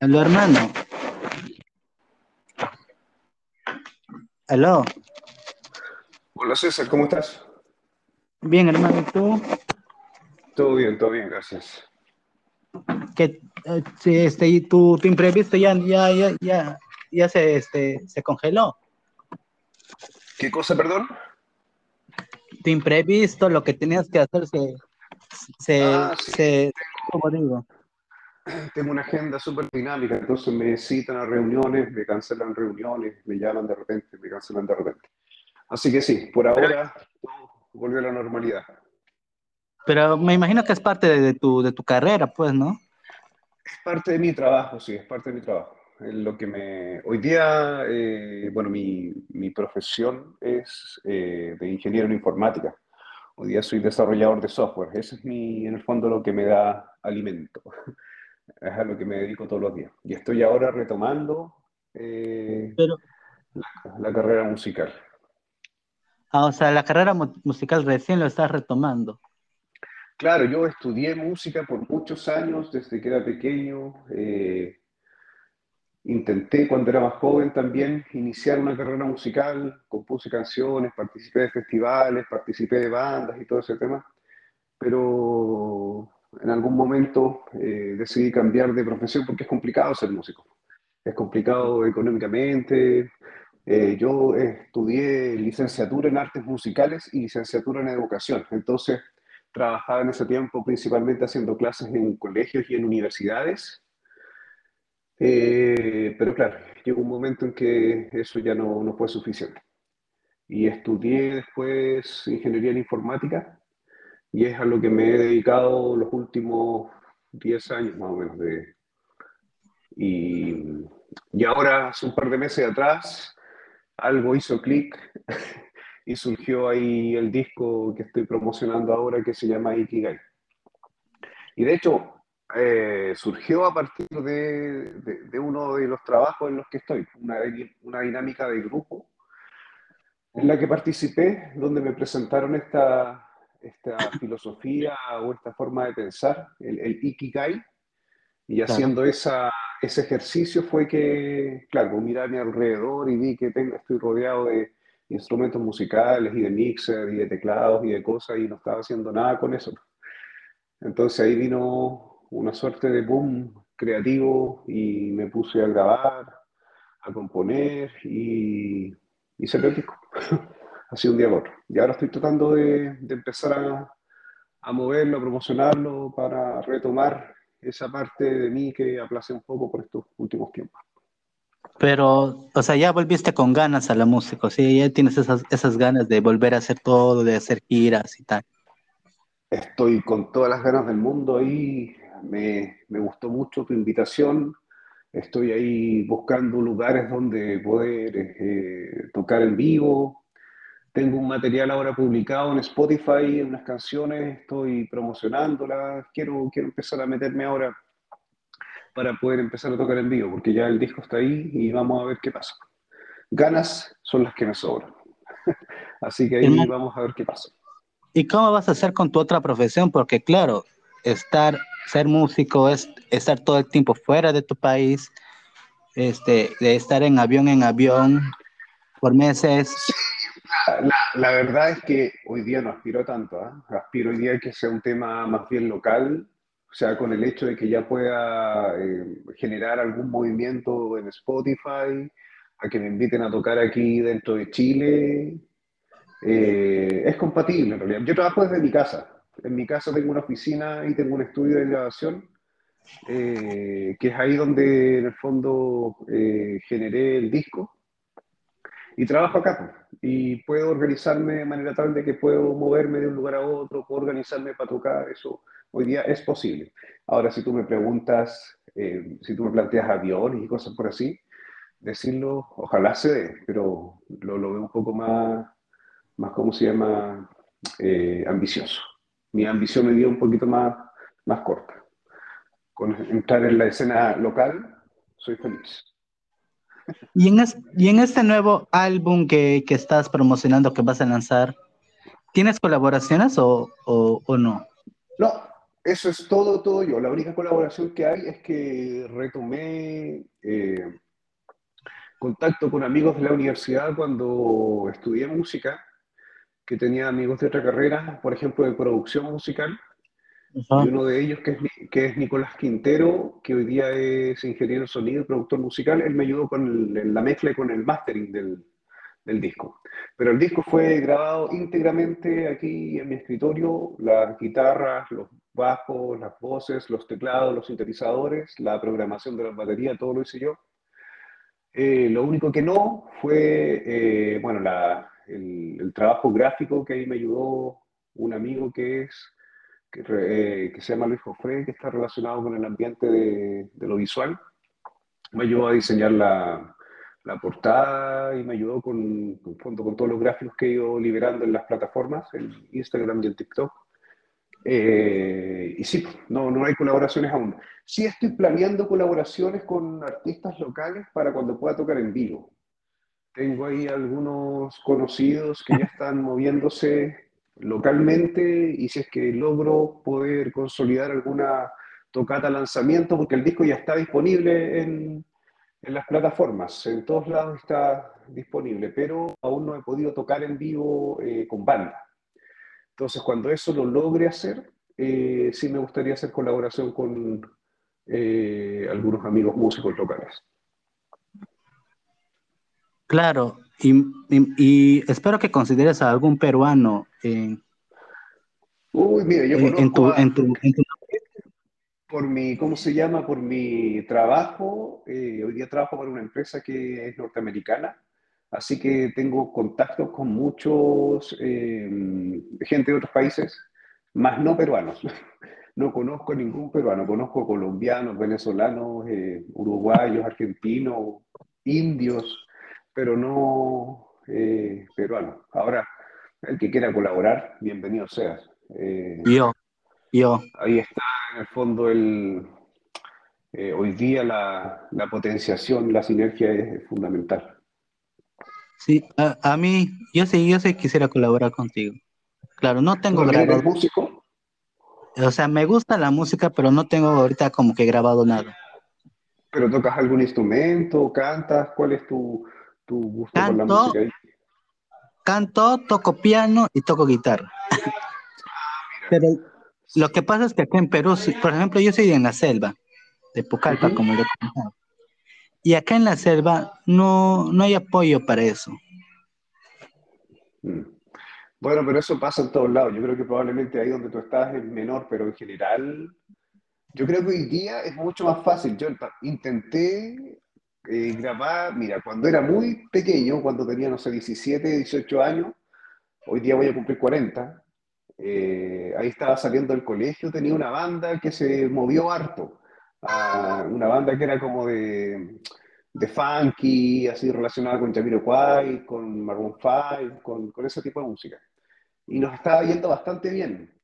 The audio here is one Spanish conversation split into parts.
Aló, hermano. Aló. Hola César, ¿cómo estás? Bien, hermano, ¿y tú? Todo bien, todo bien, gracias. Que eh, este, y tu, tu imprevisto ya, ya, ya, ya, ya se, este, se congeló. ¿Qué cosa, perdón? Tu imprevisto, lo que tenías que hacer se, se, Ah, sí. se, ¿cómo digo? Tengo una agenda súper dinámica, entonces me citan a reuniones, me cancelan reuniones, me llaman de repente, me cancelan de repente. Así que sí, por ahora volvió a la normalidad. Pero me imagino que es parte de, tu, de tu carrera, pues, ¿no? Es parte de mi trabajo, sí, es parte de mi trabajo. Lo que me... Hoy día, eh, bueno, mi, mi profesión es eh, de ingeniero en informática. Hoy día soy desarrollador de software. Ese es mi, en el fondo, lo que me da alimento. Es a lo que me dedico todos los días. Y estoy ahora retomando eh, Pero, la, la carrera musical. ah, o sea, la carrera mu- musical recién lo estás retomando. Claro, yo estudié música por muchos años, desde que era pequeño. eh, intenté cuando era más joven también iniciar una carrera musical, compuse canciones, participé de festivales, participé de bandas y todo ese tema, pero en algún momento eh, decidí cambiar de profesión porque es complicado ser músico. Es complicado económicamente. Eh, yo estudié licenciatura en artes musicales y licenciatura en educación, entonces trabajaba en ese tiempo principalmente haciendo clases en colegios y en universidades. Eh, pero claro, llegó un momento en que eso ya no, no fue suficiente. Y estudié después ingeniería en informática y es a lo que me he dedicado los últimos 10 años más o menos. De, y, y ahora, hace un par de meses atrás, algo hizo clic y surgió ahí el disco que estoy promocionando ahora que se llama Ikigai. Y de hecho, eh, surgió a partir de, de, de, uno de los trabajos en los que estoy, una, una, dinámica de grupo en la que participé, donde me presentaron esta, esta filosofía o esta forma de pensar, el, el Ikigai, y haciendo claro. esa, ese ejercicio fue que, claro, miré a mi alrededor y vi que tengo, estoy rodeado de instrumentos musicales y de mixer y de teclados y de cosas y no estaba haciendo nada con eso. Entonces ahí vino una suerte de boom creativo y me puse a grabar, a componer y, y se disco. Así un día por otro. Y ahora estoy tratando de, de empezar a, a, moverlo, a promocionarlo para retomar esa parte de mí que aplacé un poco por estos últimos tiempos. Pero, o sea, ya volviste con ganas a la música, ¿sí? Ya tienes esas, esas ganas de volver a hacer todo, de hacer giras y tal. Estoy con todas las ganas del mundo ahí. Me, me gustó mucho tu invitación. Estoy ahí buscando lugares donde poder eh, tocar en vivo. Tengo un material ahora publicado en Spotify, unas canciones, estoy promocionándolas. Quiero, quiero empezar a meterme ahora para poder empezar a tocar en vivo, porque ya el disco está ahí y vamos a ver qué pasa. Ganas son las que me sobran. Así que ahí Hermano, vamos a ver qué pasa. ¿Y cómo vas a hacer con tu otra profesión? Porque claro, estar, ser músico es estar todo el tiempo fuera de tu país, este, de estar en avión en avión por meses. La, la, verdad es que hoy día no aspiro tanto, ¿eh? aspiro hoy día que sea un tema más bien local, o sea, con el hecho de que ya pueda eh, generar algún movimiento en Spotify, a que me inviten a tocar aquí dentro de Chile, eh, es compatible en realidad. Yo trabajo desde mi casa, en mi casa tengo una oficina y tengo un estudio de grabación, eh, que es ahí donde en el fondo generé el disco y trabajo acá. Y puedo organizarme de manera tal de que puedo moverme de un lugar a otro, puedo organizarme para tocar, eso hoy día es posible. Ahora, si tú me preguntas, eh, si tú me planteas aviones y cosas por así, decirlo, ojalá se dé, pero lo, lo veo un poco más, más ¿cómo se llama? Eh, ambicioso. Mi ambición me dio un poquito más, más corta. Con entrar en la escena local, soy feliz. Y en, es, y en este nuevo álbum que, que, estás promocionando, que vas a lanzar, ¿tienes colaboraciones o, o, no? No, eso es todo, todo yo. La única colaboración que hay es que retomé eh, contacto con amigos de la universidad cuando estudié música, que tenía amigos de otra carrera, por ejemplo, de producción musical. Y uno de ellos, que es, que es Nicolás Quintero, que hoy día es ingeniero de sonido y productor musical, él me ayudó con la mezcla y con el mastering del, del disco. Pero el disco fue grabado íntegramente aquí en mi escritorio, las guitarras, los bajos, las voces, los teclados, los sintetizadores, la programación de la batería, todo lo hice yo. Eh, lo único que no fue, eh, bueno, el, trabajo gráfico que ahí me ayudó un amigo que es, que, eh, que se llama Luis Jofre, que está relacionado con el ambiente de, de lo visual. Me ayudó a diseñar la, la portada y me ayudó con, con, con todos los gráficos que he ido liberando en las plataformas, en Instagram y en TikTok. Eh, y sí, no, no hay colaboraciones aún. Sí estoy planeando colaboraciones con artistas locales para cuando pueda tocar en vivo. Tengo ahí algunos conocidos que ya están moviéndose localmente y si es que logro poder consolidar alguna tocata lanzamiento, porque el disco ya está disponible en, en las plataformas, en todos lados está disponible, pero aún no he podido tocar en vivo eh, con banda. Entonces, cuando eso lo logre hacer, eh, sí me gustaría hacer colaboración con eh, algunos amigos músicos locales. Claro, y, espero que consideres a algún peruano en, Uy, mira, yo en, tu, en, tu, por mi, ¿cómo se llama? Por mi trabajo. Eh, hoy día trabajo para una empresa que es norteamericana, así que tengo contacto con muchos, eh, gente de otros países, más no peruanos. No conozco ningún peruano, conozco colombianos, venezolanos, eh, uruguayos, argentinos, indios, pero no peruanos. Ahora, el que quiera colaborar, bienvenido seas. yo, yo. Ahí está en el fondo el, eh, hoy día la, la, potenciación, la sinergia es fundamental. Sí, a, mí, yo sí, yo sí quisiera colaborar contigo. Claro, no tengo grabado. músico? O sea, me gusta la música, pero no tengo ahorita como que grabado nada. ¿Pero tocas algún instrumento? ¿Cantas? ¿Cuál es tu, tu gusto canto, por la música? Canto, toco piano y toco guitarra. Ah, pero lo que pasa es que acá en Perú, por ejemplo, yo soy en la selva, de Pucallpa, como lo he comentado. Y acá en la selva no, no hay apoyo para eso. Mm. Bueno, pero eso pasa en todos lados. Yo creo que probablemente ahí donde tú estás es menor, pero en general, yo creo que hoy día es mucho más fácil. Yo intenté eh, grabar, mira, cuando era muy pequeño, cuando tenía, no sé, 17, 18 años, hoy día voy a cumplir 40, eh, ahí estaba saliendo del colegio, tenía una banda que se movió harto, ah, una banda que era como de, de funky, así relacionada con Jamiroquai, con Maroon 5, con, con ese tipo de música. Y nos estaba yendo bastante bien,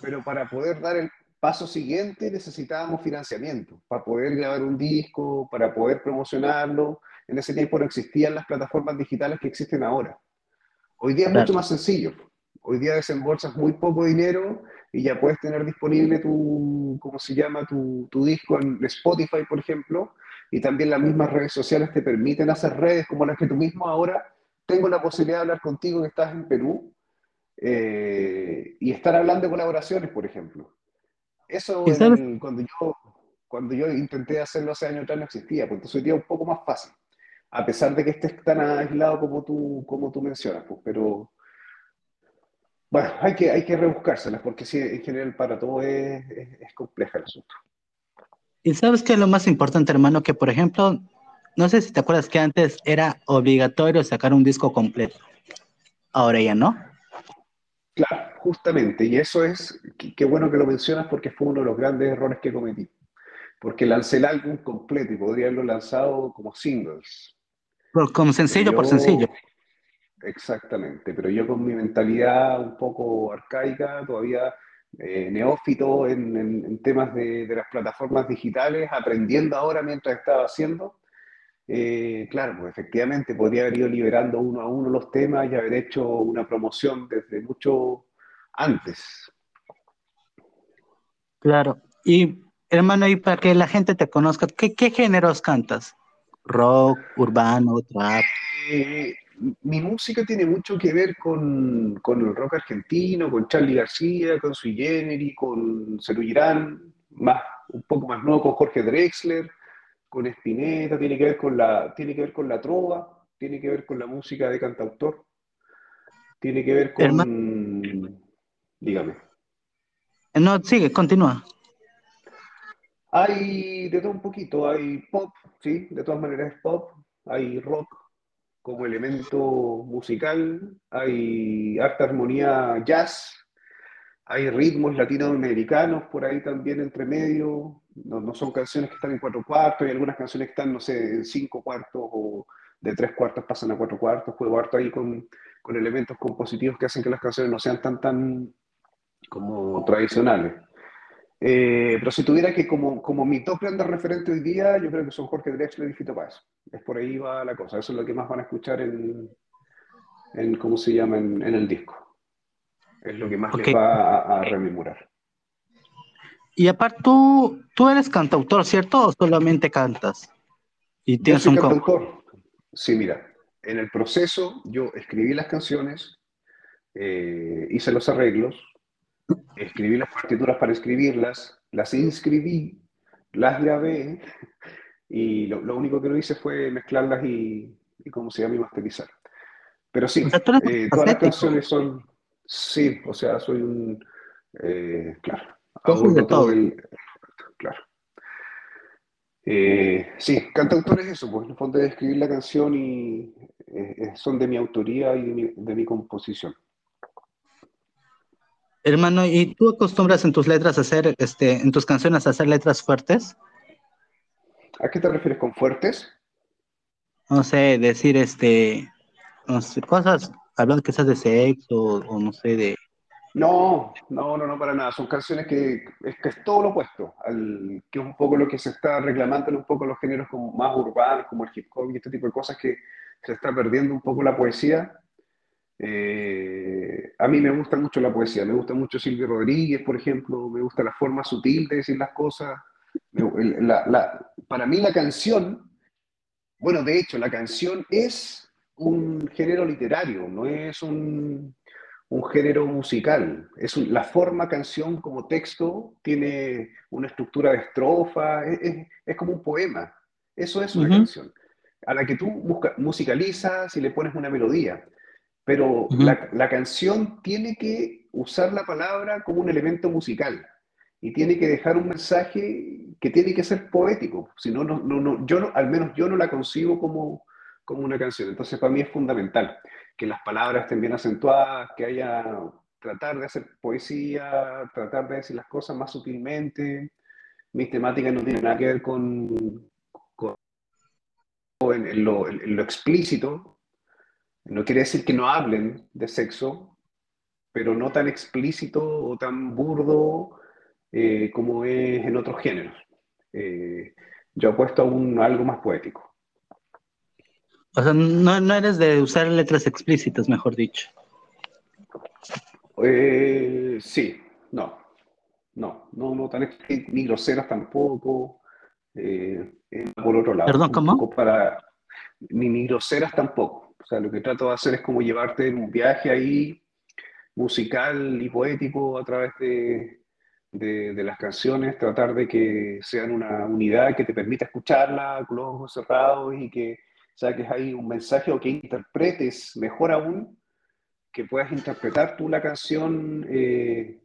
pero para poder dar el paso siguiente necesitábamos financiamiento, para poder grabar un disco, para poder promocionarlo. En ese tiempo no existían las plataformas digitales que existen ahora. Hoy día es mucho más sencillo Hoy día desembolsas muy poco dinero y ya puedes tener disponible tu, ¿cómo se llama? Tu, tu, disco en Spotify, por ejemplo, y también las mismas redes sociales te permiten hacer redes como las que tú mismo ahora tengo la posibilidad de hablar contigo que estás en Perú eh, y estar hablando de colaboraciones, por ejemplo. Eso cuando, yo, cuando yo intenté hacerlo hace años atrás no existía, pues entonces hoy día es un poco más fácil, a pesar de que estés tan aislado como tú, como tú mencionas, pues, pero bueno, hay que, hay que rebuscárselas porque sí, en general para todo es, es, compleja el asunto. Y sabes que lo más importante, hermano, que por ejemplo, no sé si te acuerdas que antes era obligatorio sacar un disco completo. Ahora ya no. Claro, justamente. Y eso es, qué bueno que lo mencionas porque fue uno de los grandes errores que cometí. Porque lancé el álbum completo y podría haberlo lanzado como singles. como sencillo por sencillo. Exactamente, pero yo con mi mentalidad un poco arcaica, todavía eh, neófito en, temas de, las plataformas digitales, aprendiendo ahora mientras estaba haciendo, eh, claro, pues efectivamente podría haber ido liberando uno a uno los temas y haber hecho una promoción desde mucho antes. Claro. Y hermano, y para que la gente te conozca, ¿qué, qué géneros cantas? ¿Rock, urbano, trap? Eh, mi música tiene mucho que ver con, con, el rock argentino, con Charlie García, con Sui Generis, con Cerú Girán, más, un poco más nuevo con Jorge Drexler, con Spinetta, tiene que ver con la, tiene que ver con la trova, tiene que ver con la música de cantautor, tiene que ver con... Dígame. No, sigue, continúa. Hay de todo un poquito, hay pop, sí, de todas maneras es pop, hay rock como elemento musical, hay harta armonía jazz, hay ritmos latinoamericanos por ahí también entre medio, no, no, son canciones que están en cuatro cuartos, hay algunas canciones que están, no sé, en cinco cuartos o de tres cuartos pasan a cuatro cuartos, juego harto ahí con, con elementos compositivos que hacen que las canciones no sean tan, tan como tradicionales. Eh, pero si tuviera que, como, como mi top grandes referente hoy día, yo creo que son Jorge Drexler y Fito Paz. Es por ahí va la cosa. Eso es lo que más van a escuchar en, en ¿cómo se llama? En, en, el disco. Es lo que más les va a, a, rememorar. Y aparte, tú, tú eres cantautor, ¿cierto? ¿O solamente cantas? Y tienes yo soy un cantautor. Sí, mira, en el proceso yo escribí las canciones, eh, hice los arreglos, escribí las partituras para escribirlas, las inscribí, las grabé y lo, lo único que lo hice fue mezclarlas y, y ¿cómo se llama? Y masterizar. Pero sí, eh, todas las canciones son, sí, o sea, soy un, eh, claro, todo. El, claro. Eh, sí, cantautor es eso, pues en el fondo de escribir la canción y eh, son de mi autoría y de mi, de mi composición. Hermano, ¿y tú acostumbras en tus letras a hacer, este, en tus canciones a hacer letras fuertes? ¿A qué te refieres con fuertes? No sé, decir, este, no sé, cosas, hablando quizás de sexo o no sé, de... No, no, no, no, para nada. Son canciones que es, que es todo lo opuesto, al, que es un poco lo que se está reclamando un poco los géneros como más urbanos, como el hip hop y este tipo de cosas que se está perdiendo un poco la poesía eh, a mí me gusta mucho la poesía, me gusta mucho Silvio Rodríguez, por ejemplo, me gusta la forma sutil de decir las cosas. Para mí la canción, bueno, de hecho, la canción es un género literario, no es un, un género musical. Es un, la forma canción como texto tiene una estructura de estrofa, es, es, es como un poema. Eso es una uh -huh. canción, a la que tú busca, musicalizas y le pones una melodía. Pero uh -huh. la, la, canción tiene que usar la palabra como un elemento musical y tiene que dejar un mensaje que tiene que ser poético. Si no, no, no, yo no, al menos yo no la concibo como, como una canción. Entonces, para mí es fundamental que las palabras estén bien acentuadas, que haya tratar de hacer poesía, tratar de decir las cosas más sutilmente. Mis temáticas no tienen nada que ver con, en, lo, explícito, no quiere decir que no hablen de sexo, pero no tan explícito o tan burdo eh, como es en otros géneros. Eh, yo apuesto a, un, a, algo más poético. O sea, no, no, eres de usar letras explícitas, mejor dicho. Eh, sí, no. No, no, no tan ni groseras tampoco. Eh, por otro lado. Perdón, ¿cómo? Para, ni, ni groseras tampoco. O sea, lo que trato de hacer es como llevarte en un viaje ahí musical y poético a través de, de, de, las canciones, tratar de que sean una unidad que te permita escucharla con los ojos cerrados y que saques ahí un mensaje o que interpretes mejor aún, que puedas interpretar tú la canción eh,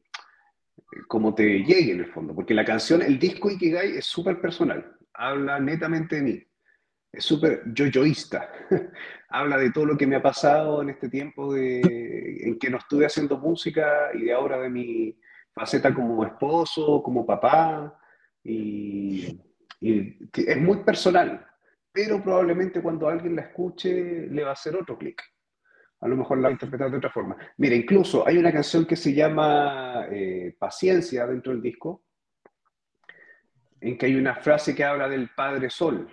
como te llegue en el fondo, porque la canción, el disco Ikigai es súper personal, habla netamente de mí es súper yo-yoísta. Habla de todo lo que me ha pasado en este tiempo de, en que no estuve haciendo música y de ahora de mi faceta como esposo, como papá. Y, y es muy personal, pero probablemente cuando alguien la escuche le va a hacer otro clic. A lo mejor la va a interpretar de otra forma. Mira, incluso hay una canción que se llama eh, Paciencia dentro del disco, en que hay una frase que habla del Padre Sol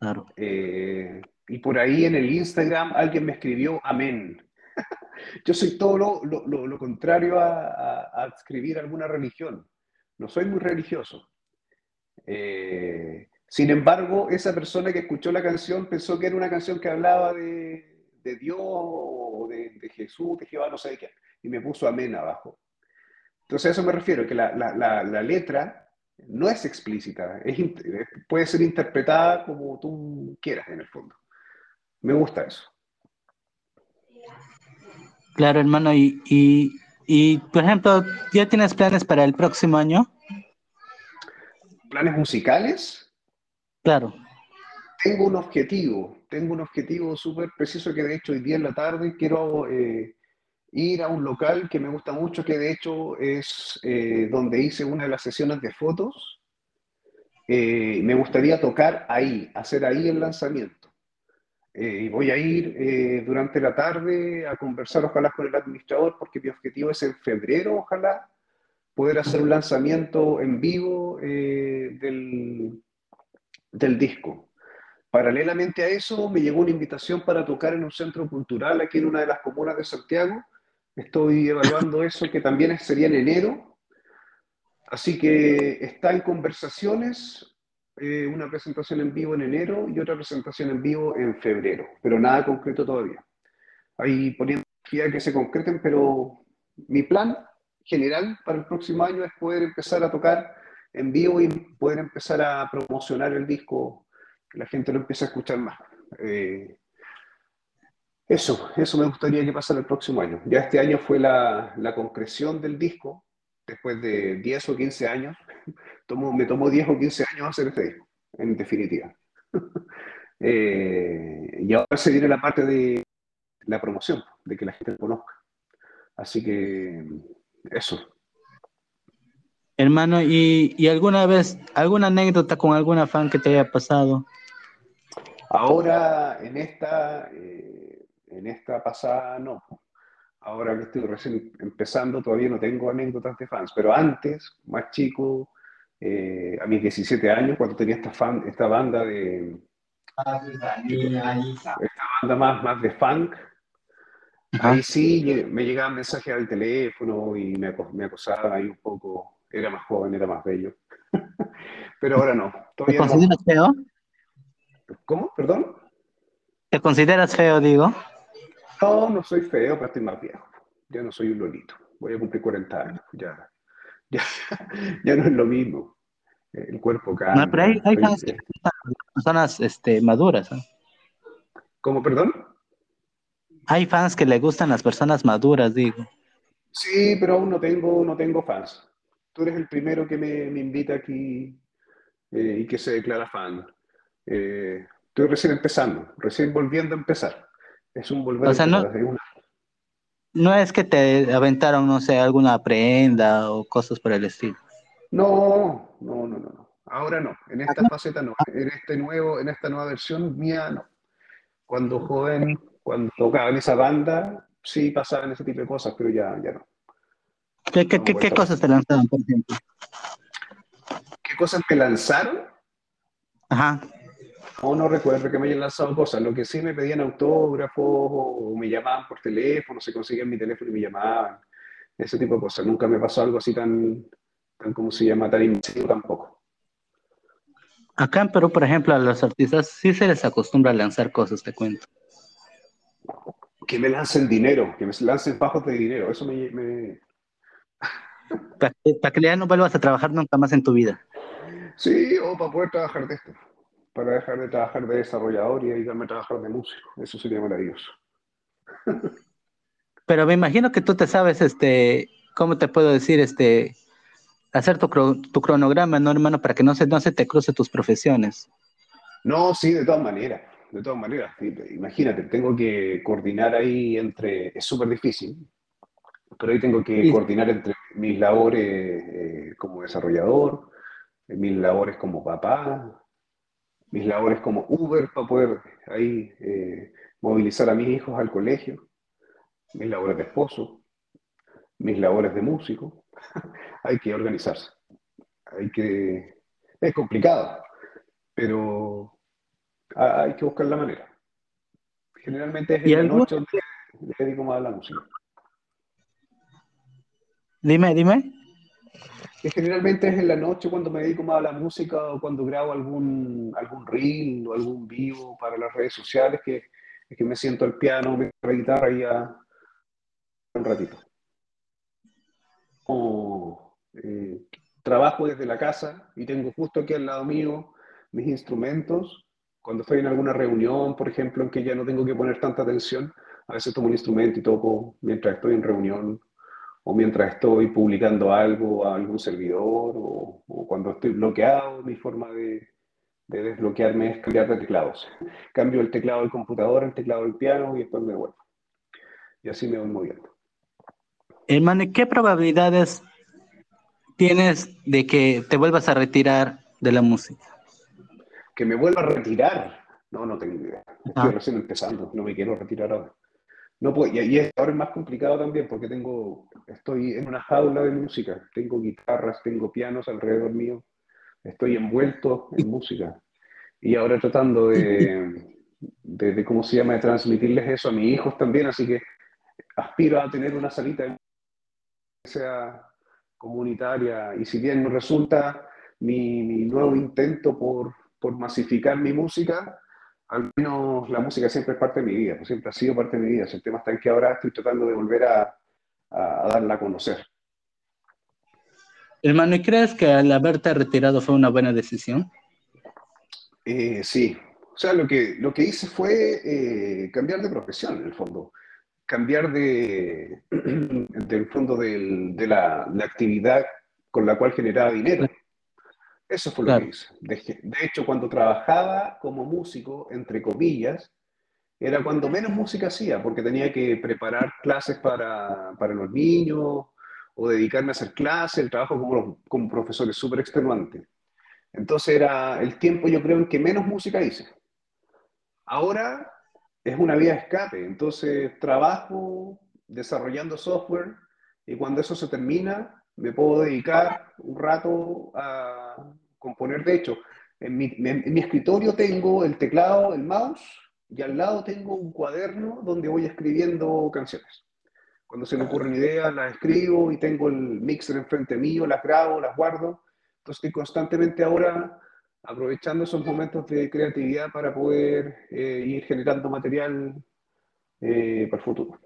Claro. Eh, y por ahí en el Instagram alguien me escribió amén. Yo soy todo lo, lo, lo contrario a, a, a, escribir alguna religión. no soy muy religioso. Eh, sin embargo, esa persona que escuchó la canción pensó que era una canción que hablaba de, de Dios o de, de, Jesús, de Jehová, no sé de qué, y me puso amén abajo. Entonces a eso me refiero, que la, la, la, la letra no es explícita, es, puede ser interpretada como tú quieras en el fondo. Me gusta eso. Claro, hermano, y, y, y por ejemplo, ¿ya tienes planes para el próximo año? ¿Planes musicales? Claro. Tengo un objetivo, tengo un objetivo súper preciso que de hecho hoy día en la tarde quiero eh, ir a un local que me gusta mucho, que de hecho es eh, donde hice una de las sesiones de fotos. Eh, me gustaría tocar ahí, hacer ahí el lanzamiento. Y voy a ir durante la tarde a conversar, ojalá, con el administrador, porque mi objetivo es en febrero, ojalá, poder hacer un lanzamiento en vivo del, del disco. Paralelamente a eso, me llegó una invitación para tocar en un centro cultural aquí en una de las comunas de Santiago. Estoy evaluando eso, que también sería en enero. Así que está en conversaciones eh, una presentación en vivo en enero y otra presentación en vivo en febrero, pero nada concreto todavía. Ahí poniendo que se concreten, pero mi plan general para el próximo año es poder empezar a tocar en vivo y poder empezar a promocionar el disco, que la gente lo empiece a escuchar más. Eh, eso, eso me gustaría que pasara el próximo año. Ya este año fue la, la concreción del disco, después de 10 o 15 años, tomo, me tomó 10 o 15 años hacer este disco, en definitiva. eh, y ahora se viene la parte de la promoción, de que la gente lo conozca. Así que eso. Hermano, ¿y, ¿y, alguna vez, alguna anécdota con alguna fan que te haya pasado? Ahora, en esta, eh, en esta pasada, no ahora que estoy recién empezando, todavía no tengo anécdotas de fans, pero antes, más chico, eh, a mis 17 años, cuando tenía esta, fan, esta banda de... Esta banda más, más de funk, ahí sí me llegaban mensajes al teléfono y me, me acosaban ahí un poco. Era más joven, era más bello. pero ahora no. ¿Te consideras no. feo? ¿Cómo? ¿Perdón? ¿Te consideras feo, digo? No, no soy feo, pero estoy más viejo. Ya no soy un lolito. Voy a cumplir 40 años. Ya, ya, ya no es lo mismo. El cuerpo cambia. No, pero hay, hay personas este, maduras. ¿eh? ¿Cómo, perdón? Hay fans que le gustan las personas maduras, digo. Sí, pero aún no tengo, no tengo fans. Tú eres el primero que me, me invita aquí eh, y que se declara fan. Eh, estoy recién empezando, recién volviendo a empezar. Es un volver o sea, no, una... no es que te aventaron, no sé, alguna prenda o cosas por el estilo. No, no, no, no. Ahora no. En esta faceta no. En este nuevo, en esta nueva versión mía no. Cuando joven, cuando tocaba en esa banda, sí pasaban ese tipo de cosas, pero ya, ya no. ¿Qué, qué, qué, cosas te lanzaron, por ejemplo? ¿Qué cosas me lanzaron? Ajá. No, no recuerdo que me hayan lanzado cosas. Lo que sí me pedían autógrafos o me llamaban por teléfono, se conseguían mi teléfono y me llamaban. Ese tipo de cosas. Nunca me pasó algo así tan, tan ¿cómo se llama? Tan invasivo tampoco. Acá en Perú, por ejemplo, a los artistas sí se les acostumbra a lanzar cosas, te cuento. Que me lancen dinero, que me lancen bajos de dinero. Eso me... me... Para que, para que ya no vuelvas a trabajar nunca más en tu vida. Sí, o para poder trabajar de esto. Para dejar de trabajar de desarrollador y dedicarme a trabajar de músico. Eso sería maravilloso. Pero me imagino que tú te sabes, este, ¿cómo te puedo decir? Este, hacer tu, tu cronograma, ¿no, hermano? Para que no se, no se te cruce tus profesiones. No, sí, de todas maneras. De todas maneras. Imagínate, tengo que coordinar ahí entre... Es súper difícil. Pero ahí tengo que Sí. coordinar entre mis labores eh, como desarrollador, mis labores como papá, mis labores como Uber para poder ahí eh, movilizar a mis hijos al colegio, mis labores de esposo, mis labores de músico. Hay que organizarse. Hay que... Es complicado, pero ha- hay que buscar la manera. Generalmente es ¿Y en la noche donde me dedico más a la música. Dime, dime. que generalmente es en la noche cuando me dedico más a la música o cuando grabo algún, algún reel o algún vivo para las redes sociales, que, que me siento al piano, me la guitarra y ya un ratito. Eh, trabajo desde la casa y tengo justo aquí al lado mío mis instrumentos. Cuando estoy en alguna reunión, por ejemplo, en que ya no tengo que poner tanta atención, a veces tomo un instrumento y toco mientras estoy en reunión o mientras estoy publicando algo a algún servidor o, cuando estoy bloqueado, mi forma de, desbloquearme es cambiar de teclados. Cambio el teclado del computador, el teclado del piano y después me vuelvo. Y así me voy moviendo. Hermano, ¿qué probabilidades tienes de que te vuelvas a retirar de la música? ¿Que me vuelva a retirar? No, no tengo idea. Estoy recién empezando, no me quiero retirar ahora. No puedo, y, ahora es más complicado también porque tengo, estoy en una jaula de música, tengo guitarras, tengo pianos alrededor mío, estoy envuelto en música. Y ahora tratando de, de, ¿cómo se llama?, de transmitirles eso a mis hijos también, así que aspiro a tener una salita que sea comunitaria. Y si bien no resulta mi, mi nuevo intento por, por masificar mi música, al menos la música siempre es parte de mi vida, pues siempre ha sido parte de mi vida. El tema está en que ahora estoy tratando de volver a, darla a conocer. Hermano, ¿y crees que al haberte retirado fue una buena decisión? Eh, sí. O sea, lo que, lo que hice fue eh, cambiar de profesión, en el fondo. Cambiar de, del fondo de la, la, actividad con la cual generaba dinero. Eso fue lo que hice. De, hecho, cuando trabajaba como músico, entre comillas, era cuando menos música hacía, porque tenía que preparar clases para, para los niños o dedicarme a hacer clases, el trabajo como, como profesor es súper extenuante. Entonces era el tiempo, yo creo, en que menos música hice. Ahora es una vía de escape, entonces trabajo desarrollando software y cuando eso se termina, me puedo dedicar un rato a componer. De hecho, en mi, escritorio tengo el teclado, el mouse, y al lado tengo un cuaderno donde voy escribiendo canciones. Cuando se me ocurren ideas, las escribo y tengo el mixer enfrente mío, las grabo, las guardo. Entonces constantemente ahora aprovechando esos momentos de creatividad para poder eh, ir generando material eh, para el futuro.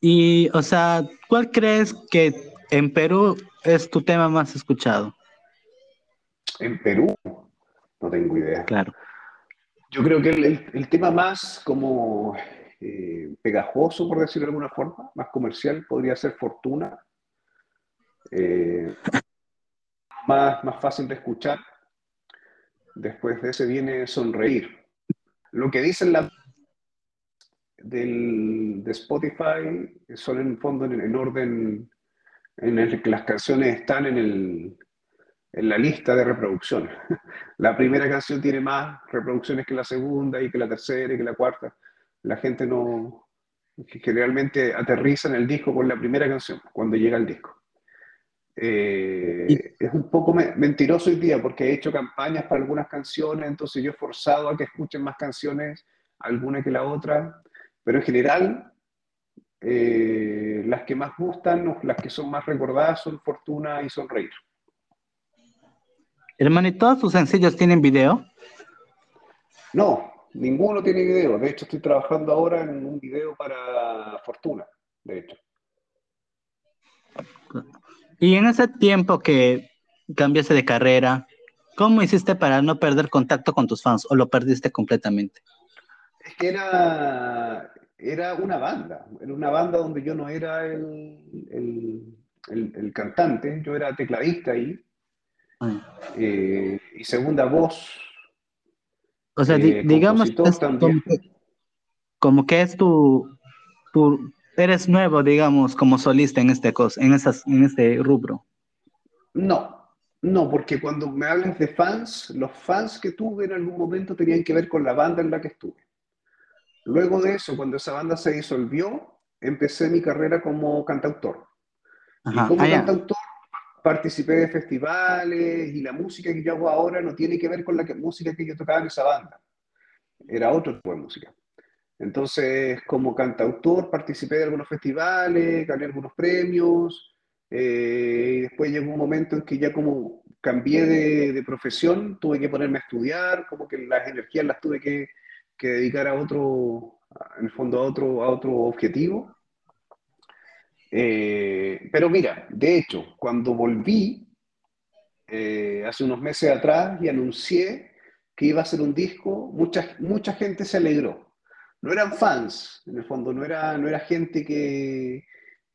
Y, o sea, ¿cuál crees que en Perú es tu tema más escuchado? En Perú, no tengo idea. Claro. Yo creo que el, tema más como eh, pegajoso, por decirlo de alguna forma, más comercial, podría ser Fortuna. Eh, más, más fácil de escuchar. Después de ese viene Sonreír. Lo que dicen la del, de Spotify son en fondo en, orden en el que las canciones están en, el, en la lista de reproducción. La primera canción tiene más reproducciones que la segunda y que la tercera y que la cuarta. La gente no, generalmente aterriza en el disco con la primera canción, cuando llega el disco. Eh, es un poco mentiroso hoy día porque he hecho campañas para algunas canciones, entonces yo he forzado a que escuchen más canciones, alguna que la otra, pero en general, eh, las que más gustan, las que son más recordadas son Fortuna y Sonreír. Hermano, ¿y todos tus sencillos tienen video? No, ninguno tiene video. De hecho, estoy trabajando ahora en un video para Fortuna, de hecho. Y en ese tiempo que cambiaste de carrera, ¿cómo hiciste para no perder contacto con tus fans o lo perdiste completamente? Es que era, era una banda, era una banda donde yo no era el, el, cantante, yo era tecladista ahí, ah. Eh, y segunda voz. O sea, eh, digamos como, que, es tu, tu, eres nuevo, digamos, como solista en este, en, esas, en este rubro. No, no, porque cuando me hablas de fans, los fans que tuve en algún momento tenían que ver con la banda en la que estuve. Luego de eso, cuando esa banda se disolvió, empecé mi carrera como cantautor. y como ah, cantautor participé de festivales y la música que yo hago ahora no tiene que ver con la música que yo tocaba en esa banda. Era otro tipo de música. Entonces, como cantautor, participé de algunos festivales, gané algunos premios, Eh, y después llegó un momento en que ya como cambié de, profesión, tuve que ponerme a estudiar, como que las energías las tuve que, dedicar a otro, en el fondo a otro, a otro objetivo. Eh, pero mira, de hecho, cuando volví, eh, hace unos meses atrás, y anuncié que iba a hacer un disco, mucha, mucha gente se alegró. No eran fans, en el fondo, no era, no era gente que,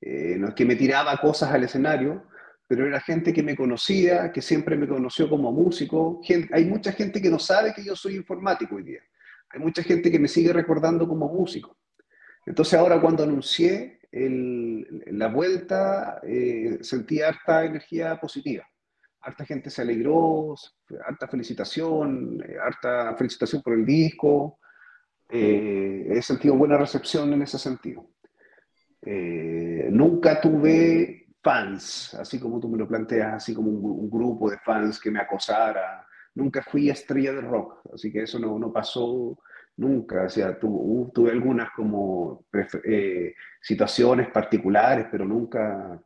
eh, que me tiraba cosas al escenario, pero era gente que me conocía, que siempre me conoció como músico. hay mucha gente que no sabe que yo soy informático hoy día. Hay mucha gente que me sigue recordando como músico. Entonces ahora cuando anuncié la vuelta, eh, sentí harta energía positiva. Harta gente se alegró, harta felicitación, eh, harta felicitación por el disco. Eh, he sentido buena recepción en ese sentido. Eh, nunca tuve fans, así como tú me lo planteas, así como un, grupo de fans que me acosara. Nunca fui estrella de rock, así que eso no, no pasó nunca. O sea, tuve algunas como eh, situaciones particulares, pero nunca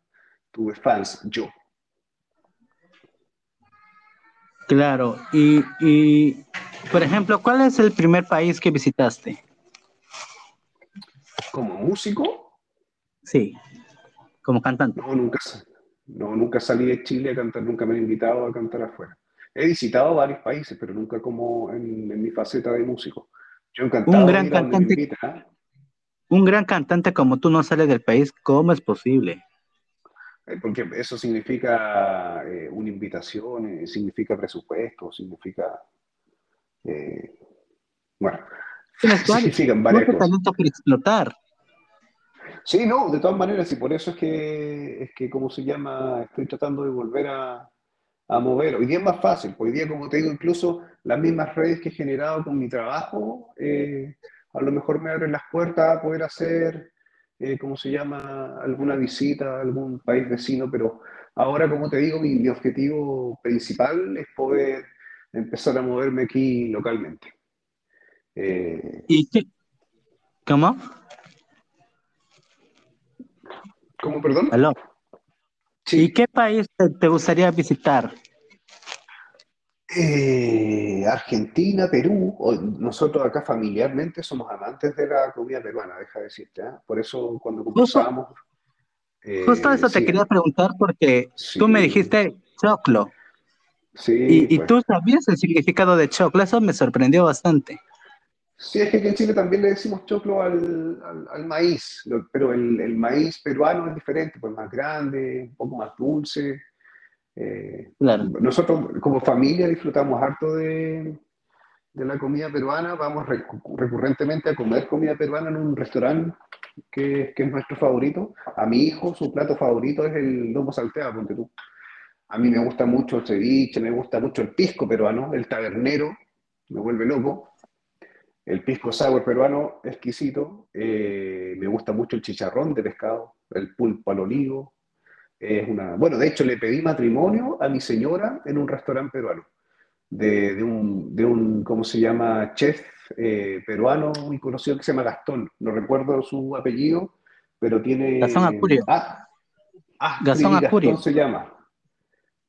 tuve fans yo. Claro, y, y por ejemplo, ¿cuál es el primer país que visitaste? ¿Como músico? Sí, como cantante. No, nunca, no, nunca salí de Chile a cantar, nunca me han invitado a cantar afuera. He visitado varios países, pero nunca como en, mi faceta de músico. Yo un gran cantante, Un gran cantante como tú no sale del país, ¿cómo es posible? Eh, porque eso significa eh, una invitación, eh, significa presupuesto, significa... bueno, significan varias cosas. talento por explotar. Sí, no, de todas maneras, y por eso es que, es que, ¿cómo se llama? Estoy tratando de volver a, mover. Hoy día es más fácil, hoy día, como te digo, incluso las mismas redes que he generado con mi trabajo, eh, a lo mejor me abren las puertas a poder hacer, eh, ¿cómo se llama?, alguna visita a algún país vecino, pero ahora, como te digo, mi, objetivo principal es poder empezar a moverme aquí localmente. Eh, ¿Y qué? ¿Cómo? ¿Cómo, perdón? ¿Y qué país te, gustaría visitar? Eh, Argentina, Perú, nosotros acá familiarmente somos amantes de la comida peruana, deja de decirte. ¿eh? Por eso cuando conversamos... justo eso te quería preguntar porque tú me dijiste choclo. Sí, y, pues. tú sabías el significado de choclo, eso me sorprendió bastante. Sí, es que aquí en Chile también le decimos choclo al, al, maíz, pero el, el, maíz peruano es diferente, pues más grande, un poco más dulce. Eh, nosotros como familia disfrutamos harto de, de la comida peruana, vamos recurrentemente a comer comida peruana en un restaurante que, que, es nuestro favorito. A mi hijo su plato favorito es el lomo salteado, ponte tú. A mí me gusta mucho el ceviche, me gusta mucho el pisco peruano, el tabernero, me vuelve loco. El pisco sour peruano, exquisito. Eh, me gusta mucho el chicharrón de pescado, el pulpo al olivo. Es una... Bueno, de hecho, le pedí matrimonio a mi señora en un restaurante peruano, de, un, de un, ¿cómo se llama?, chef eh, peruano muy conocido que se llama Gastón. No recuerdo su apellido, pero tiene... Gastón Acurio. Ah, Gastón, Gastón se llama.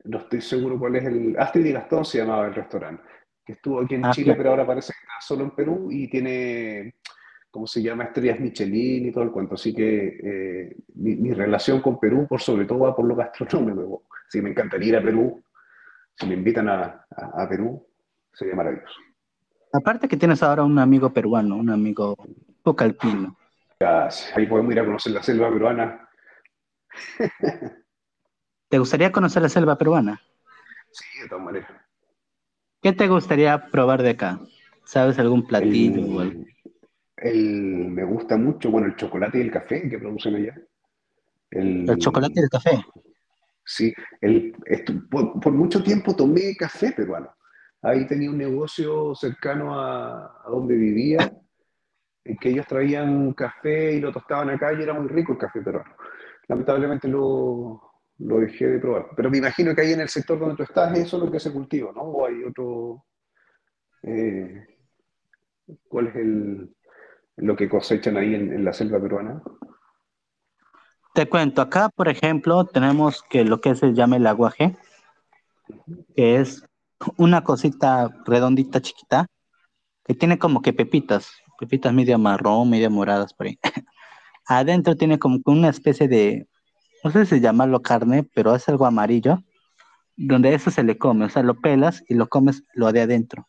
No estoy seguro cuál es el... Astrid y Gastón se llamaba el restaurante que estuvo aquí en ah, Chile, pero ahora parece que está solo en Perú y tiene, ¿cómo se llama?, estrellas Michelin y todo el cuento. Así que eh, mi, relación con Perú, por sobre todo, va por lo gastronómico. Si me encantaría ir a Perú, si me invitan a, Perú, sería maravilloso. Aparte que tienes ahora un amigo peruano, un amigo pocalpino. Ahí podemos ir a conocer la selva peruana. ¿Te gustaría conocer la selva peruana? Sí, de todas maneras. ¿Qué te gustaría probar de acá? ¿Sabes algún platillo el, me gusta mucho, bueno, el chocolate y el café que producen allá. El, chocolate y el café. Sí, el, por, mucho tiempo tomé café peruano. Ahí tenía un negocio cercano a, donde vivía, en que ellos traían café y lo tostaban acá y era muy rico el café peruano. Lamentablemente lo, lo dejé de probar. Pero me imagino que ahí en el sector donde tú estás, eso es lo que se cultiva, ¿no? ¿O hay otro... Eh, ¿Cuál es el, lo que cosechan ahí en, la selva peruana? Te cuento, acá, por ejemplo, tenemos que lo que se llama el aguaje, que es una cosita redondita, chiquita, que tiene como que pepitas, pepitas media marrón, media moradas por ahí. Adentro tiene como una especie de, no sé si llamarlo carne, pero es algo amarillo, donde eso se le come, o sea, lo pelas y lo comes lo de adentro.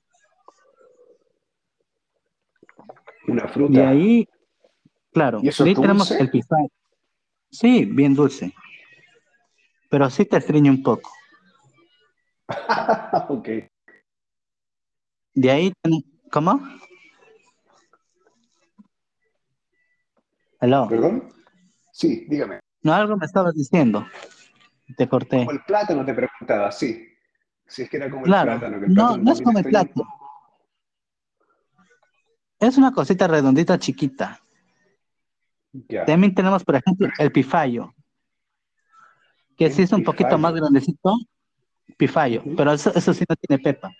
Una fruta. De ahí, claro, ¿Y eso ahí tenemos el pistacho. Sí, bien dulce, pero sí te estriñe un poco. ok. De ahí, ¿cómo? Aló, ¿Perdón? Sí, dígame. No, algo me estabas diciendo, te corté. Como el plátano te preguntaba, sí. Si es que era como Claro, el plátano. Que el no, plátano no es como el plátano. Es una cosita redondita chiquita. También tenemos, por ejemplo, el pifayo, que sí es un poquito más grandecito, pifayo, Ujú. pero eso, eso sí no tiene pepa.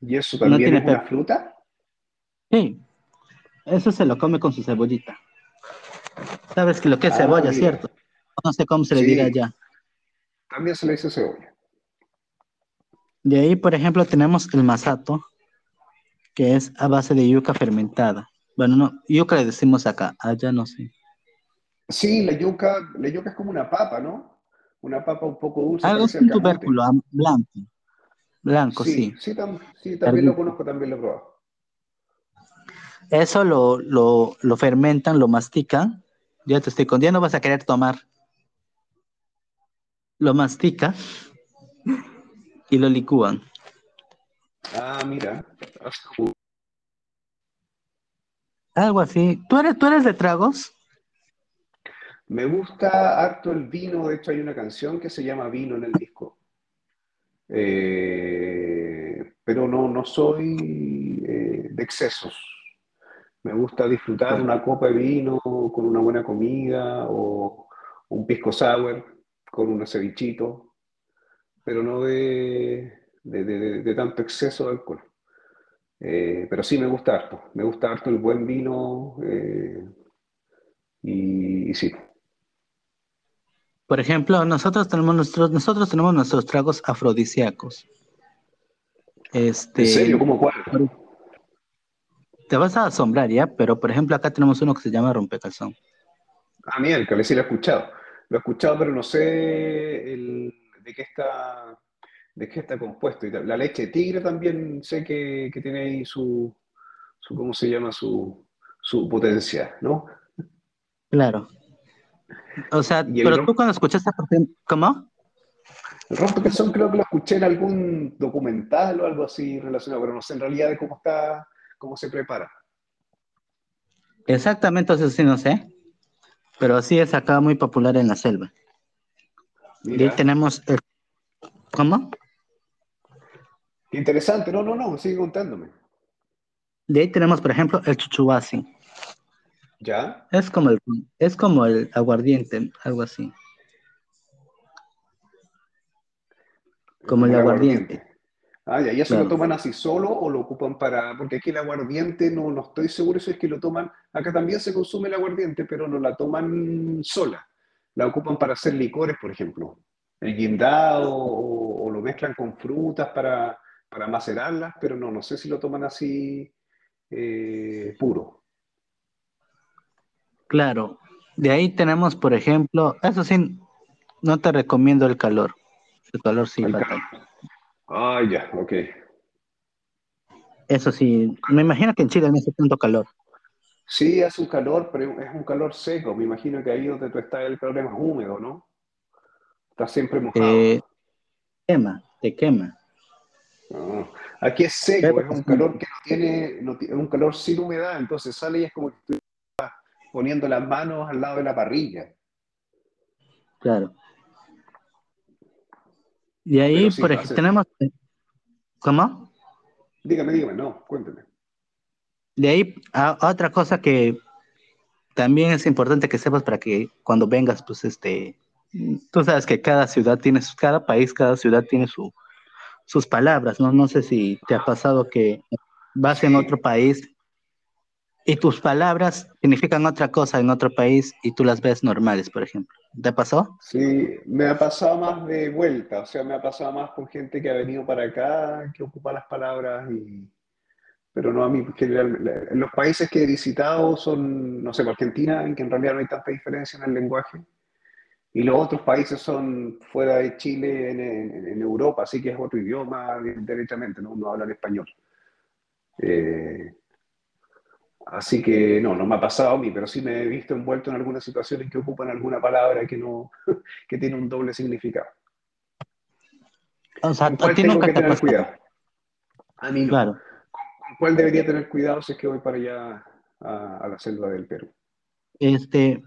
¿Y eso No también tiene es una pepa. fruta? Sí, eso se lo come con su cebollita. Sabes que lo que es Ah, cebolla, mira. ¿cierto? No sé cómo se le dirá allá. También se le dice cebolla. De ahí, por ejemplo, tenemos el masato, que es a base de yuca fermentada. Bueno, no, yuca le decimos acá, allá no sé. Sí, la yuca, la yuca es como una papa, ¿no? Una papa un poco dulce, Algo es un tubérculo blanco. Blanco, sí. Sí, sí, tam- sí, también lo conozco, también lo he probado. Eso lo, lo, lo fermentan, lo mastican. Ya te estoy con, ya no vas a querer tomar. Lo mastica y lo licúan. Ah, mira. Algo así. ¿Tú eres, tú eres de tragos? Me gusta harto el vino, de hecho hay una canción que se llama Vino en el disco. Eh, pero no, no soy eh, de excesos. Me gusta disfrutar una copa de vino con una buena comida o un pisco sour con un cevichito, pero no de, de- de- de- de tanto exceso de alcohol. Eh, pero sí me gusta harto, me gusta harto el buen vino eh, y, y sí. Por ejemplo, nosotros tenemos nuestros, nosotros tenemos nuestros tragos afrodisíacos. Este, ¿En serio? ¿Cómo cuál? Te vas a asombrar ya, pero por ejemplo acá tenemos uno que se llama rompecalzón. Ah, miércoles, sí lo he escuchado. Lo he escuchado, pero no sé el- de qué está, de qué está compuesto. Y la leche de tigre también sé que, que tiene ahí su, su, ¿cómo se llama? Su, su potencia, ¿no? Claro. O sea, pero tú cuando escuchaste, ¿cómo? El rompecabezón creo que lo escuché en algún documental o algo así relacionado, pero no sé en realidad de cómo está, cómo se prepara. Exactamente, eso sí no sé. Pero sí es acá muy popular en la selva. Y ahí Mira, tenemos el... ¿Cómo? interesante. No, no, no, sigue contándome. De ahí tenemos, por ejemplo, el chuchuasi. ¿Ya? Es como el, es como el aguardiente, algo así. Como el aguardiente. Ah, ya, ¿y eso Claro. lo toman así solo o lo ocupan para...? Porque aquí el aguardiente no, no estoy seguro si es que lo toman... Acá también se consume el aguardiente, pero no la toman sola. La ocupan para hacer licores, por ejemplo. El guindado o, o lo mezclan con frutas para, para macerarlas, pero no, no sé si lo toman así eh, puro. Claro. De ahí tenemos, por ejemplo, eso sí, no te recomiendo el calor. El calor sí, El fatal. Ah, ya, ok. Eso sí, me imagino que en Chile no hace tanto calor. Sí, hace un calor, pero es un calor seco. Me imagino que ahí donde tú estás el calor es más húmedo, ¿no? Está siempre mojado. Eh, quema, te quema. Ah, Aquí es seco, es un calor que no tiene, no un calor sin humedad, entonces sale y es como que estuvieras poniendo las manos al lado de la parrilla. Claro. Y ahí, sí, por ejemplo, tenemos... ¿Cómo? Dígame, dígame, no, cuénteme. De ahí a, a otra cosa que también es importante que sepas para que cuando vengas, pues este, tú sabes que cada ciudad tiene, cada país, cada ciudad tiene su, sus palabras, ¿no? No sé si te ha pasado que vas en Sí. otro país y tus palabras significan otra cosa en otro país y tú las ves normales, por ejemplo. ¿Te pasó? Sí, me ha pasado más de vuelta, o sea, me ha pasado más con gente que ha venido para acá, que ocupa las palabras y... Pero no a mí, porque los países que he visitado son, no sé, Argentina, en que en realidad no hay tanta diferencia en el lenguaje. Y los otros países son fuera de Chile, en, Europa, así que es otro idioma directamente, ¿no? No hablan español. Eh, Así que no, no me ha pasado a mí, pero sí me he visto envuelto en algunas situaciones que ocupan alguna palabra que no, que tiene un doble significado. O sea, ¿Con cuál tengo que tener cuidado? A mí no. Claro. ¿Con, cuál debería tener cuidado si es que voy para allá a, la selva del Perú? Este,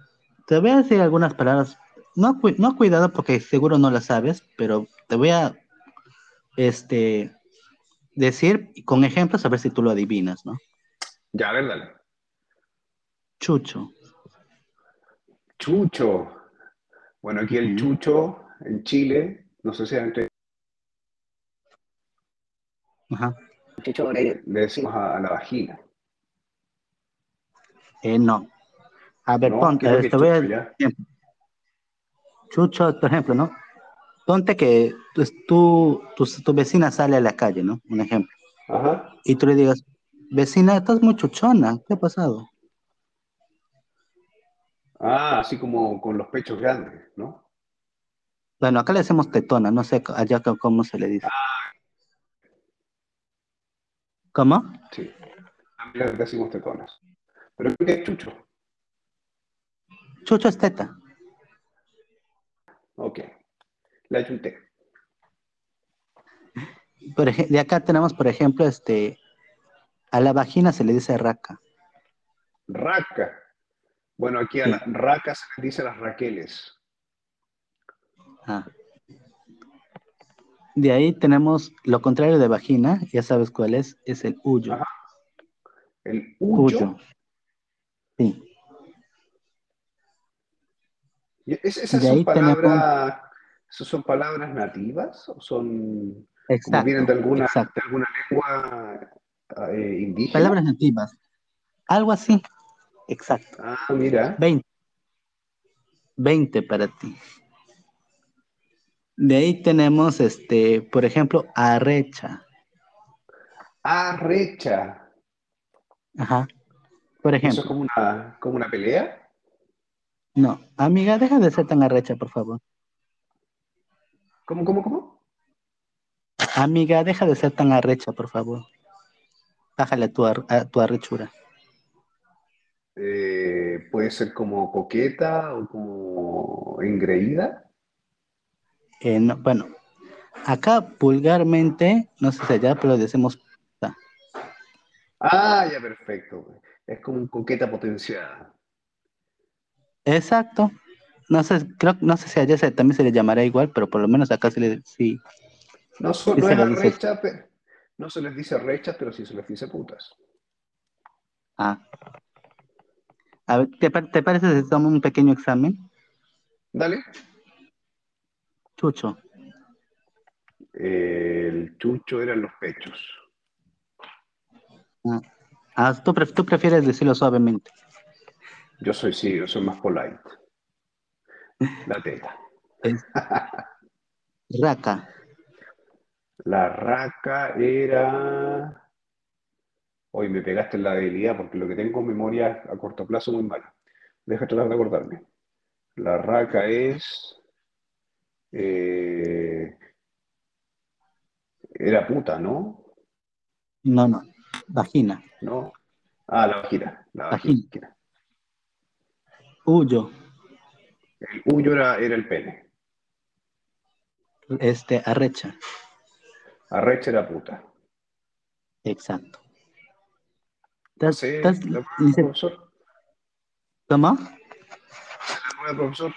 te voy a decir algunas palabras. No, no cuidado porque seguro no las sabes, pero te voy a este, decir con ejemplos a ver si tú lo adivinas, ¿no? Ya, a ver, dale. Chucho. Chucho. Bueno, aquí el chucho en Chile, no sé si entre. Ajá. Chucho le, decimos a, la vagina. Eh, no. A ver, ponte, te voy a... Chucho, por ejemplo, ¿no? Ponte que tú, tu, tu, vecina sale a la calle, ¿no? Un ejemplo. Ajá. Y tú le digas, Vecina, estás muy chuchona. ¿Qué ha pasado? Ah, así como con los pechos grandes, ¿no? Bueno, acá le hacemos tetona, no sé allá cómo se le dice. ¿Cómo? Sí, a mí le decimos tetonas. Pero ¿qué es chucho? Chucho es teta. Ok, la chuté. Por de acá tenemos, por ejemplo, este a la vagina se le dice raca. Raca. Bueno, aquí a la raca se le dice las raqueles. Ah. De ahí tenemos lo contrario de vagina, ya sabes cuál es, es el huyo. ¿El huyo? Sí. ¿Esas son, palabras, son palabras nativas o son exacto, vienen de alguna, de alguna lengua eh, Palabras nativas. Algo así. Exacto. Ah, mira. 20. 20 para ti. De ahí tenemos, este, por ejemplo, arrecha. Arrecha. Ajá. Por ejemplo. ¿Eso es como una, como una pelea? No, amiga, deja de ser tan arrecha, por favor. ¿Cómo, cómo, cómo? Amiga, deja de ser tan arrecha, por favor. Bájale a tu, tu arrechura. Eh, puede ser como coqueta o como engreída. Eh, bueno, acá vulgarmente, no sé si allá, pero decimos Ah, ya perfecto. Es como un coqueta potenciada. Exacto. No sé, creo, no sé si allá también se le llamará igual, pero por lo menos acá se le sí. No, solo es arrecha, pero no se les dice rechas, pero sí se les dice putas. Ah. A ver, ¿te, parece si tomamos un pequeño examen? Dale. Chucho. el chucho eran los pechos. Ah, ah tú, prefieres decirlo suavemente. Yo soy, sí, yo soy más polite. La teta. Raca. La raca era... Hoy me pegaste en la debilidad porque lo que tengo en memoria a corto plazo muy mala. Deja tratar de acordarme. La raca es... Eh, era puta, ¿no? No, no. Vagina. No. Ah, la vagina. La vagina. Huyo. El huyo era, era el pene. Este, arrecha. Arrecha era puta. Exacto. ¿Sí? ¿La prueba, profesor? ¿Cómo? ¿La prueba, profesor?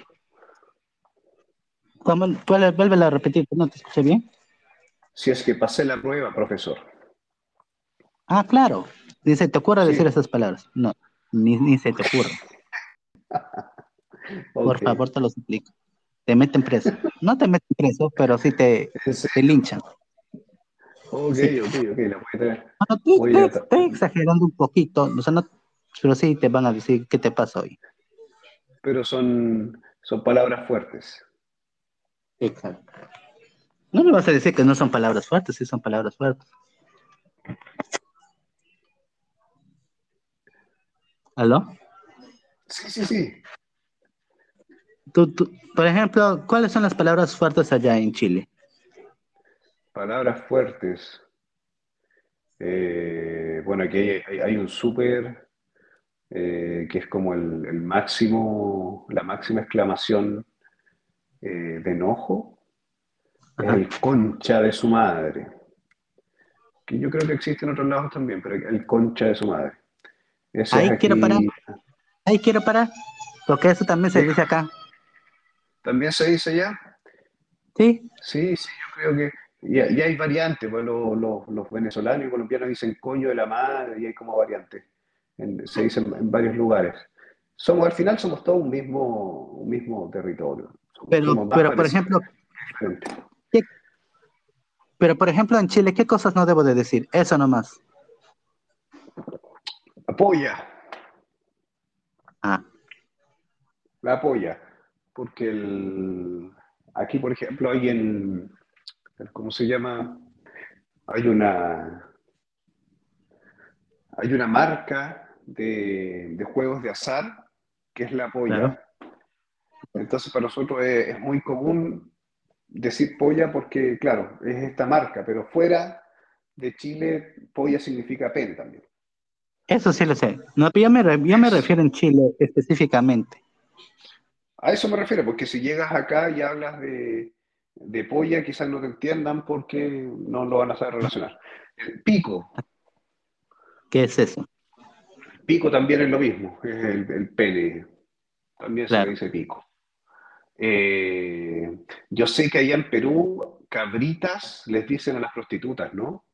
¿Cómo? Vuelve a repetir, ¿no te escuché bien? Si es que pasé la prueba, profesor. Ah, claro. Dice, ¿te ocurre decir esas palabras? No, ni, se te ocurre. Por favor, te lo suplico. Te meten preso. No te meten preso, pero sí te, te linchan. Ok, ok, ok, la a tener. Bueno, tú, exagerando un poquito, o sea, no, pero sí te van a decir qué te pasa hoy. Pero son, son palabras fuertes. Exacto. No me vas a decir que no son palabras fuertes, sí son palabras fuertes. ¿Aló? Sí, sí, sí. Tú, tú, por ejemplo, ¿cuáles son las palabras fuertes allá en Chile? Palabras fuertes. Eh, bueno, aquí hay, hay un súper eh, que es como el, el, máximo, la máxima exclamación eh, de enojo. Es el concha de su madre. Que yo creo que existe en otros lados también, pero el concha de su madre. Ese Ahí aquí... quiero parar. Ahí quiero parar. Porque eso también se dice acá. ¿También se dice ya? Sí. Sí, sí, yo creo que y, y hay variantes, pues los, los, los, venezolanos y colombianos dicen coño de la madre y hay como variantes. En, se dice en, en, varios lugares. Somos, al final somos todos un mismo, un mismo territorio. Somos, pero, somos pero por ejemplo, ¿qué, pero por ejemplo en Chile, ¿qué cosas no debo de decir? Eso nomás. Apoya. Ah. La apoya. Porque el, aquí, por ejemplo, hay en, ¿cómo se llama? Hay una, hay una marca de, de juegos de azar que es la polla. Claro. Entonces para nosotros es, es, muy común decir polla porque, claro, es esta marca, pero fuera de Chile, polla significa pen también. Eso sí lo sé. No, yo, me, yo me refiero en Chile específicamente. A eso me refiero, porque si llegas acá y hablas de, de polla quizás no te entiendan porque no lo van a saber relacionar. El pico. ¿Qué es eso? Pico también es lo mismo, es el, el pene. También claro. se dice pico. Eh, yo sé que allá en Perú, cabritas les dicen a las prostitutas, ¿no?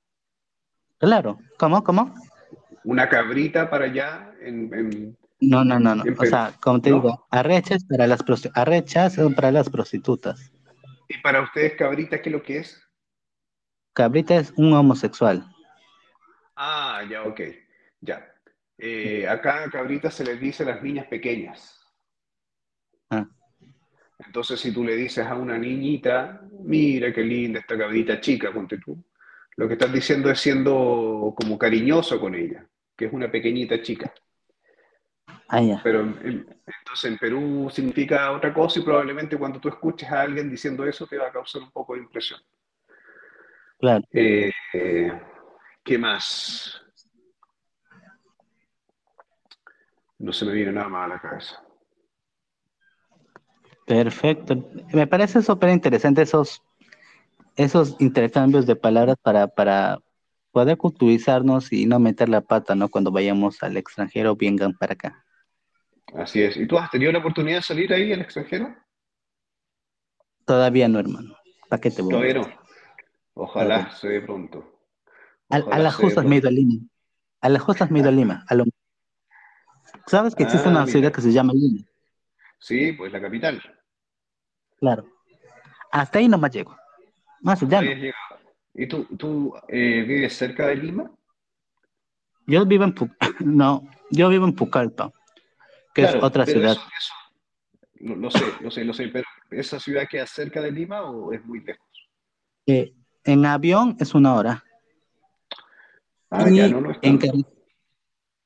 Claro. ¿Cómo? ¿Cómo? Una cabrita para allá en, en no, no, no, no. O sea, como te ¿no? digo, arrechas para las arrechas son para las prostitutas. ¿Y para ustedes cabrita qué es lo que es? Cabrita es un homosexual. Ah, ya, ok. Ya. Eh, acá cabrita se les dice a las niñas pequeñas. Ah. Entonces, si tú le dices a una niñita, mira qué linda esta cabrita chica, ponte tú, lo que estás diciendo es siendo como cariñoso con ella, que es una pequeñita chica. Ah. Pero en, entonces en Perú significa otra cosa y probablemente cuando tú escuches a alguien diciendo eso te va a causar un poco de impresión. Claro. Eh, ¿Qué más? No se me viene nada más a la cabeza. Perfecto. Me parece súper interesante esos, esos intercambios de palabras para, para poder culturizarnos y no meter la pata, ¿no? Cuando vayamos al extranjero, vengan para acá. Así es. ¿Y tú has tenido la oportunidad de salir ahí al extranjero? Todavía no, hermano. ¿Para qué te voy Todavía no. Ojalá Todavía. se dé pronto. Ojalá a, a las justas me he ido a Lima. A las justas me he ido a Lima. A lo... ¿Sabes que existe ah, una mira. ciudad que se llama Lima? Sí, pues la capital. Claro. Hasta ahí nomás llego. Más allá no. ¿Y tú, tú eh, vives cerca de Lima? Yo vivo en Pu no, yo vivo en Pucallpa que claro, es otra ciudad. Eso, eso, lo, lo, sé, lo sé, lo sé, pero ¿esa ciudad queda cerca de Lima o es muy lejos? Eh, en avión es una hora. Ah, y, ya, no, no es en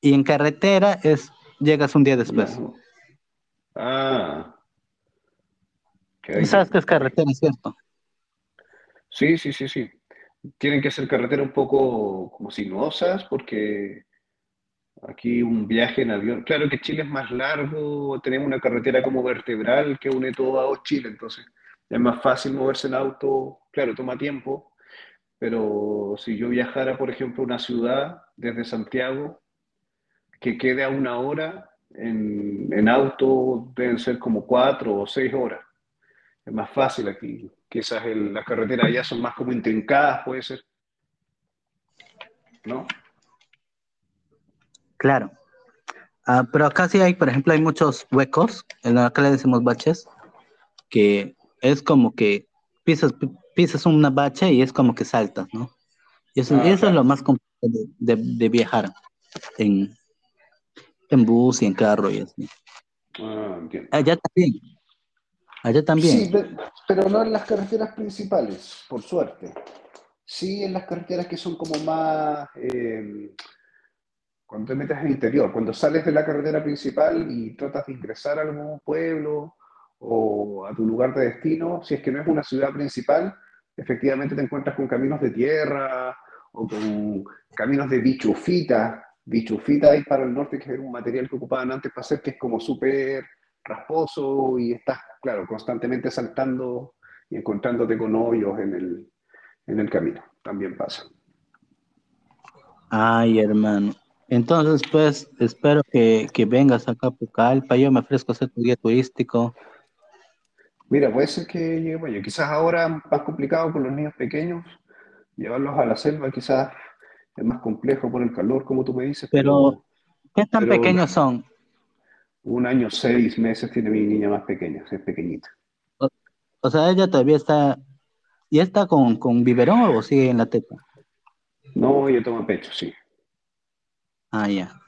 y en carretera es llegas un día después. No. Ah. Okay. ¿Sabes qué es carretera, cierto? Sí, sí, sí, sí. Tienen que ser carreteras un poco como sinuosas porque Aquí un viaje en avión. Claro que Chile es más largo, tenemos una carretera como vertebral que une todo a Chile, entonces es más fácil moverse en auto. Claro, toma tiempo, pero si yo viajara, por ejemplo, a una ciudad desde Santiago, que quede a una hora, en, en auto deben ser como cuatro o seis horas. Es más fácil aquí. Quizás el, las carreteras allá son más como intrincadas, puede ser. ¿No? Claro. Uh, pero acá sí hay, por ejemplo, hay muchos huecos, en acá le decimos baches, que es como que pisas, pisas una bache y es como que saltas, ¿no? Y eso, ah, eso claro. es lo más complicado de, de, de, viajar en, en bus y en carro y así. Ah. Allá también. Allá también. Sí, pe- pero no en las carreteras principales, por suerte. Sí en las carreteras que son como más, eh, cuando te metes el interior, cuando sales de la carretera principal y tratas de ingresar a algún pueblo o a tu lugar de destino, si es que no es una ciudad principal, efectivamente te encuentras con caminos de tierra o con caminos de bichufita. Bichufita ahí para el norte, que era un material que ocupaban antes para hacer, que es como súper rasposo y estás, claro, constantemente saltando y encontrándote con hoyos en el, en el camino. También pasa. Ay, hermano. Entonces, pues, espero que, que vengas acá a Pucallpa. Yo me ofrezco a ser tu guía turístico. Mira, puede ser que llegue, bueno, quizás ahora más complicado con los niños pequeños, llevarlos a la selva quizás es más complejo por el calor, como tú me dices, Pero, pero, ¿qué tan pero pequeños son? un año, seis meses tiene mi niña más pequeña, es pequeñita. O, o sea, ella todavía está, ¿ya está con, con biberón o sigue en la teta? No, ella toma pecho, sí. Ah, ya.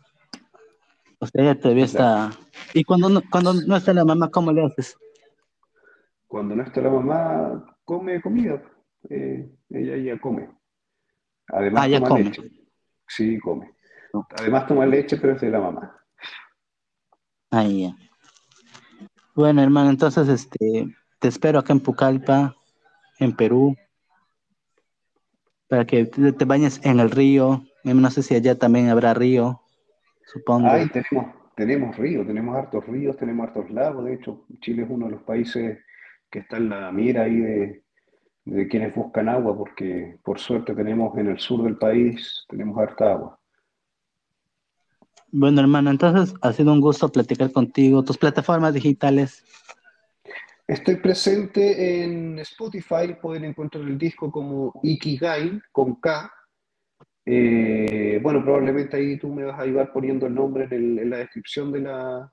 O sea, ella todavía está. Y cuando no, cuando no está la mamá, ¿cómo le haces? Cuando no está la mamá, come comida. eh, ella ya come. Además Ah, ya toma come. leche. Sí, come. Además toma leche, pero es de la mamá. Ah, ya. Bueno, hermano, entonces este, te espero acá en Pucallpa, en Perú, para que te, te bañes en el río. Eh, No sé si allá también habrá río, supongo. Ay, tenemos, tenemos ríos, tenemos hartos ríos, tenemos hartos lagos. De hecho, Chile es uno de los países que está en la mira ahí de, de quienes buscan agua, porque por suerte tenemos en el sur del país, tenemos harta agua. Bueno, hermano, entonces ha sido un gusto platicar contigo. Tus plataformas digitales. Estoy presente en Spotify, pueden encontrar el disco como Ikigai con K. Eh, bueno, probablemente ahí tú me vas a ayudar poniendo el nombre en, el- en la descripción de, la,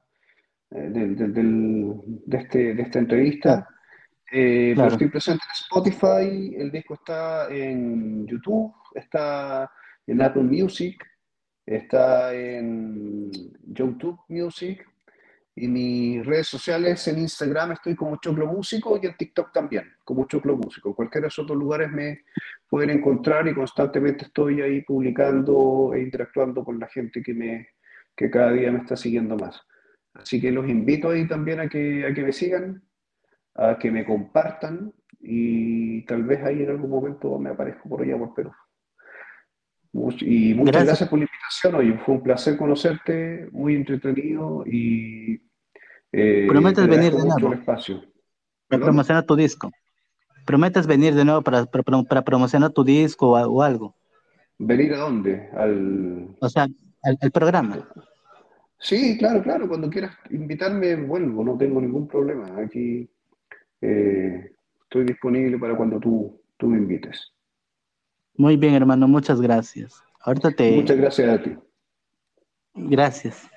eh, del- de, este, de esta entrevista. Eh, Claro. Pero estoy presente en Spotify, el disco está en YouTube, está en Apple Music, está en YouTube Music y mis redes sociales en Instagram estoy como Choclo Músico y en TikTok también, como Choclo Músico. En cualquiera de esos otros lugares me pueden encontrar y constantemente estoy ahí publicando e interactuando con la gente que, me, que cada día me está siguiendo más. Así que los invito ahí también a que, a que me sigan, a que me compartan y tal vez ahí en algún momento me aparezco por allá por Perú. Y muchas Gracias. gracias por la invitación, oye, fue un placer conocerte, muy entretenido y eh, ¿Prometes te venir de nuevo? espacio. Para promocionar tu disco. ¿Prometes venir de nuevo para, para, para promocionar tu disco o, algo? ¿Venir a dónde? Al... O sea, al, al programa. Sí, claro, claro, cuando quieras invitarme, vuelvo, no tengo ningún problema. Aquí eh, estoy disponible para cuando tú, tú me invites. Muy bien, hermano, muchas gracias. Ahorita te... Muchas gracias a ti. Gracias.